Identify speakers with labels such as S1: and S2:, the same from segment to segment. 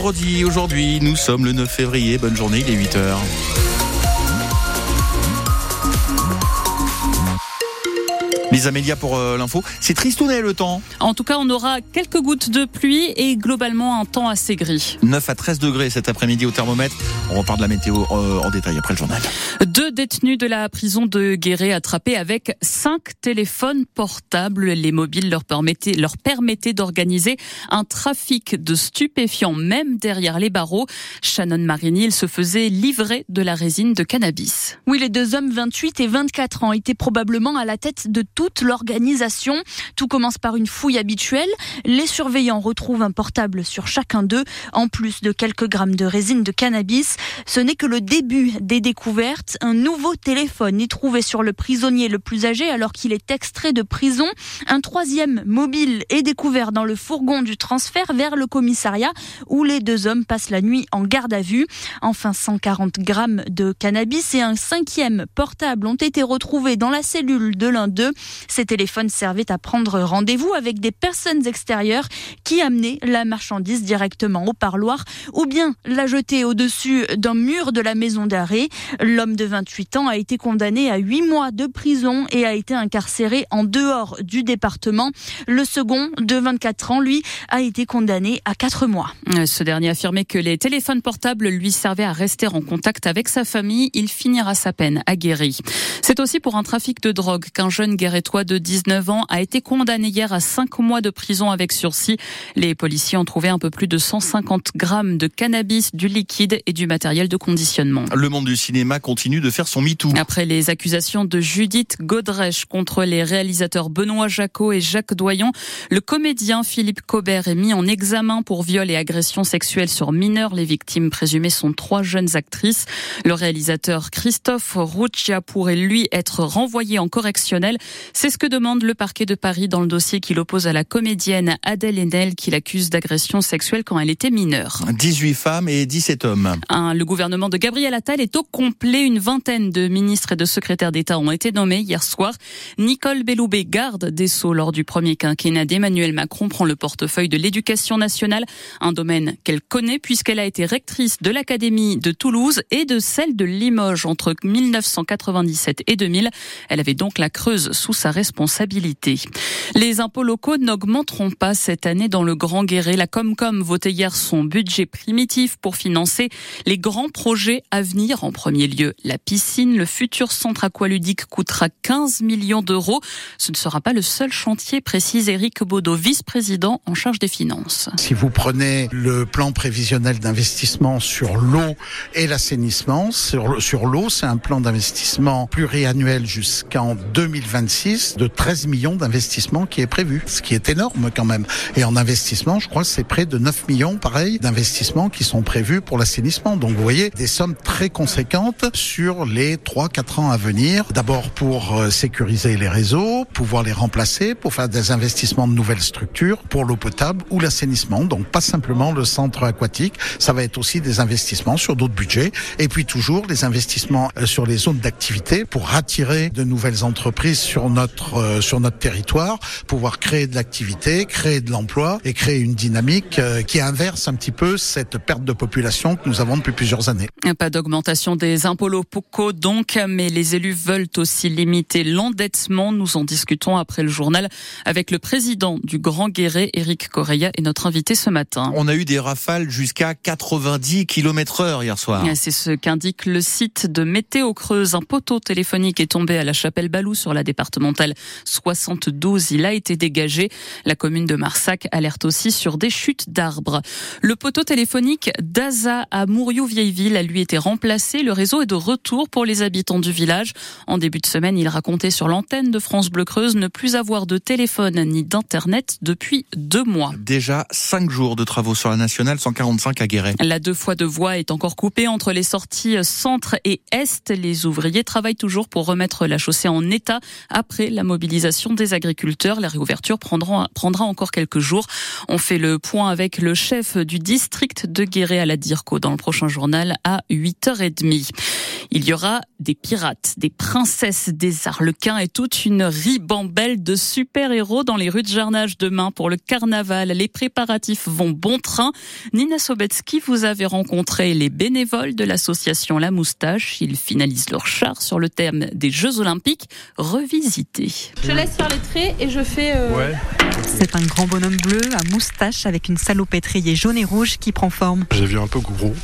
S1: Aujourd'hui, nous sommes le 9 février. Bonne journée, il est 8 Les Amélia pour euh, l'info. C'est tristounet le temps?
S2: En tout cas, on aura quelques gouttes de pluie et globalement un temps assez gris.
S1: 9 à 13 degrés cet après-midi au thermomètre. On repart de la météo euh, en détail après le journal.
S2: Deux détenus de la prison de Guéret attrapés avec cinq téléphones portables. Les mobiles leur permettaient, leur permettaient d'organiser un trafic de stupéfiants même derrière les barreaux. Shannon Marinil se faisait livrer de la résine de cannabis.
S3: Oui, les deux hommes, 28 et 24 ans, étaient probablement à la tête de toute l'organisation. Tout commence par une fouille habituelle. Les surveillants retrouvent un portable sur chacun d'eux, en plus de quelques grammes de résine de cannabis. Ce n'est que le début des découvertes. Un nouveau téléphone est trouvé sur le prisonnier le plus âgé alors qu'il est extrait de prison. Un troisième mobile est découvert dans le fourgon du transfert vers le commissariat où les deux hommes passent la nuit en garde à vue. Enfin, 140 grammes de cannabis et un cinquième portable ont été retrouvés dans la cellule de l'un d'eux. Ces téléphones servaient à prendre rendez-vous avec des personnes extérieures qui amenaient la marchandise directement au parloir ou bien la jeter au-dessus d'un mur de la maison d'arrêt. L'homme de 28 ans a été condamné à 8 mois de prison et a été incarcéré en dehors du département. Le second, de 24 ans, lui, a été condamné à 4 mois.
S2: Ce dernier affirmait que les téléphones portables lui servaient à rester en contact avec sa famille. Il finira sa peine aguerri. C'est aussi pour un trafic de drogue qu'un jeune guérétois de 19 ans a été condamné hier à 5 mois de prison avec sursis. Les policiers ont trouvé un peu plus de 150 grammes de cannabis, du liquide et du matériel de conditionnement.
S1: Le monde du cinéma continue de faire son MeToo.
S2: Après les accusations de Judith Godrèche contre les réalisateurs Benoît Jacot et Jacques Doyon, le comédien Philippe Cobert est mis en examen pour viol et agression sexuelle sur mineurs. Les victimes présumées sont trois jeunes actrices. Le réalisateur Christophe Rouccia pourrait lui être renvoyé en correctionnel. C'est ce que demande le parquet de Paris dans le dossier qu'il oppose à la comédienne Adèle Haenel qui l'accuse d'agression sexuelle quand elle était mineure.
S1: 18 femmes et 17 hommes.
S2: Un, le gouvernement de Gabriel Attal est au complet. Une vingtaine de ministres et de secrétaires d'État ont été nommés hier soir. Nicole Belloubet, garde des Sceaux lors du premier quinquennat d'Emmanuel Macron, prend le portefeuille de l'éducation nationale, un domaine qu'elle connaît puisqu'elle a été rectrice de l'Académie de Toulouse et de celle de Limoges entre 1997 et 2000. Elle avait donc la Creuse sous sa responsabilité. Les impôts locaux n'augmenteront pas cette année dans le Grand Guéret. La Comcom votait hier son budget primitif pour financer les grands projets à venir. En premier lieu, la piscine. Le futur centre aqualudique coûtera 15 millions d'euros. Ce ne sera pas le seul chantier, précise Éric Baudot, vice-président en charge des finances.
S4: Si vous prenez le plan prévisionnel d'investissement sur l'eau et l'assainissement, sur, l'eau, c'est un plan d'investissement pluriannuel jusqu'en 2026 de 13 millions d'investissements qui est prévu, ce qui est énorme quand même. Et en investissement, je crois que c'est près de 9 millions, pareil, d'investissements qui sont prévus pour l'assainissement. Donc vous voyez, des sommes très conséquentes sur les 3-4 ans à venir. D'abord pour euh, sécuriser les réseaux, pouvoir les remplacer, pour faire des investissements de nouvelles structures, pour l'eau potable ou l'assainissement. Donc pas simplement le centre aquatique, ça va être aussi des investissements sur d'autres budgets. Et puis toujours les investissements euh, sur les zones d'activité pour attirer de nouvelles entreprises sur notre euh, sur notre territoire, pouvoir créer de l'activité, créer de l'emploi et créer une dynamique euh, qui inverse un petit peu cette perte de population que nous avons depuis plusieurs années.
S2: Pas d'augmentation des impôts locaux donc, mais les élus veulent aussi limiter l'endettement. Nous en discutons après le journal avec le président du Grand Guéret, Éric Correia, et notre invité ce matin.
S1: On a eu des rafales jusqu'à 90 km heure hier soir.
S2: C'est ce qu'indique le site de Météo Creuse. Un poteau téléphonique est tombé à la chapelle Balou sur la départementale 72. Il a été dégagé. La commune de Marsac alerte aussi sur des chutes d'arbres. Le poteau téléphonique d'Aza à Mouriou-Vieilleville a lui été remplacé. Le réseau est de retour pour les habitants du village. En début de semaine, il racontait sur l'antenne de France Bleu Creuse ne plus avoir de téléphone ni d'internet depuis deux mois.
S1: Déjà cinq jours de travaux sur la nationale 145 à Guéret.
S2: La deux fois de voie est encore coupée entre les sorties centre et est. Les ouvriers travaillent toujours pour remettre la chaussée en état après la mobilisation des agriculteurs. La réouverture prendra, encore quelques jours. On fait le point avec le chef du district de Guéret à la DIRCO dans le prochain journal à 8h30. Il y aura des pirates, des princesses, des arlequins et toute une ribambelle de super-héros dans les rues de Jarnage demain pour le carnaval. Les préparatifs vont bon train. Nina Sobetsky, vous avez rencontré les bénévoles de l'association La Moustache. Ils finalisent leur char sur le thème des Jeux Olympiques revisités.
S5: Je laisse faire les traits et je fais... Euh...
S6: Ouais.
S7: C'est un grand bonhomme bleu à moustache avec une salopette rayée jaune et rouge qui prend forme.
S6: J'ai vu un peu gros.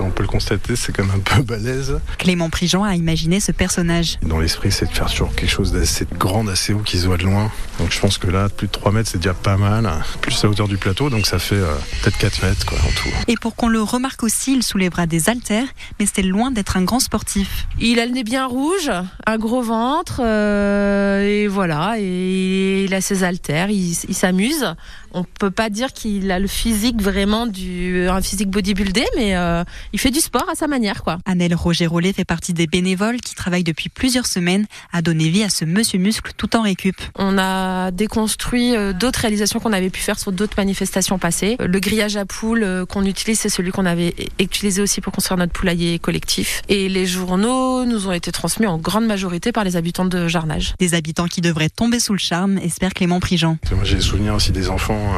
S6: On peut le constater, c'est quand même un peu balèze.
S7: Clément Prigent a imaginé ce personnage.
S6: Dans l'esprit, c'est de faire toujours quelque chose d'assez grand, d'assez haut qui se voit de loin. Donc je pense que là, plus de 3 mètres, c'est déjà pas mal. Plus à hauteur du plateau, donc ça fait euh, peut-être 4 mètres quoi, en tout.
S7: Et pour qu'on le remarque aussi, il soulèvera des haltères, mais c'est loin d'être un grand sportif.
S5: Il a le nez bien rouge, un gros ventre, euh, et voilà, et il a ses haltères, il, il s'amuse. On peut pas dire qu'il a le physique vraiment du un physique bodybuildé, mais euh, il fait du sport à sa manière, quoi.
S7: Annelle Roger Rollet fait partie des bénévoles qui travaillent depuis plusieurs semaines à donner vie à ce monsieur muscle tout en récup.
S5: On a déconstruit euh, d'autres réalisations qu'on avait pu faire sur d'autres manifestations passées. Le grillage à poules euh, qu'on utilise, c'est celui qu'on avait utilisé aussi pour construire notre poulailler collectif. Et les journaux nous ont été transmis en grande majorité par les habitants de Jarnage.
S7: Des habitants qui devraient tomber sous le charme, espère Clément Prigent.
S6: Moi, j'ai des souvenirs aussi des enfants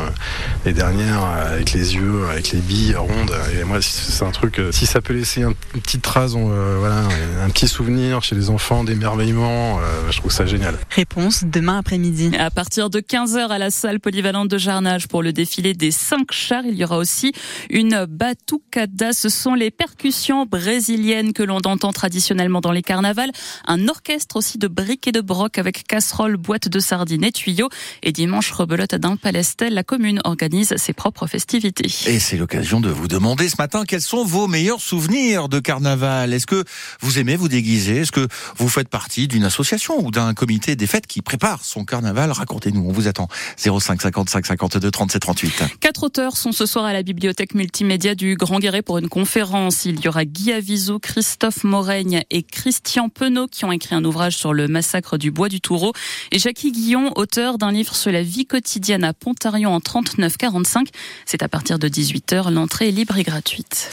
S6: les dernières avec les yeux, avec les billes rondes. Et moi, c'est un truc. Si ça peut laisser une petite trace, euh, voilà, un petit souvenir chez les enfants, d'émerveillement, euh, je trouve ça génial.
S7: Réponse demain après-midi.
S2: À partir de 15h à la salle polyvalente de Jarnage pour le défilé des cinq chars, il y aura aussi une batucada. Ce sont les percussions brésiliennes que l'on entend traditionnellement dans les carnavals. Un orchestre aussi de briques et de broc avec casseroles, boîtes de sardines et tuyaux. Et dimanche, rebelote d'un palestel la commune organise ses propres festivités.
S1: Et c'est l'occasion de vous demander ce matin quels sont vos meilleurs souvenirs de carnaval. Est-ce que vous aimez vous déguiser? Est-ce que vous faites partie d'une association ou d'un comité des fêtes qui prépare son carnaval? Racontez-nous, on vous attend. 05 55 52 37 38.
S2: Quatre auteurs sont ce soir à la bibliothèque multimédia du Grand Guéret pour une conférence. Il y aura Guy Aviso, Christophe Moraigne et Christian Penaud qui ont écrit un ouvrage sur le massacre du Bois du Toureau et Jackie Guillon, auteur d'un livre sur la vie quotidienne à Pontarion en 39 45. C'est à partir de 18h. L'entrée est libre et gratuite.